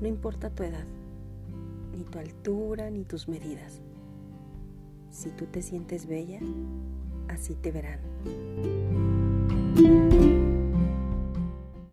No importa tu edad, ni tu altura, ni tus medidas. Si tú te sientes bella, así te verán.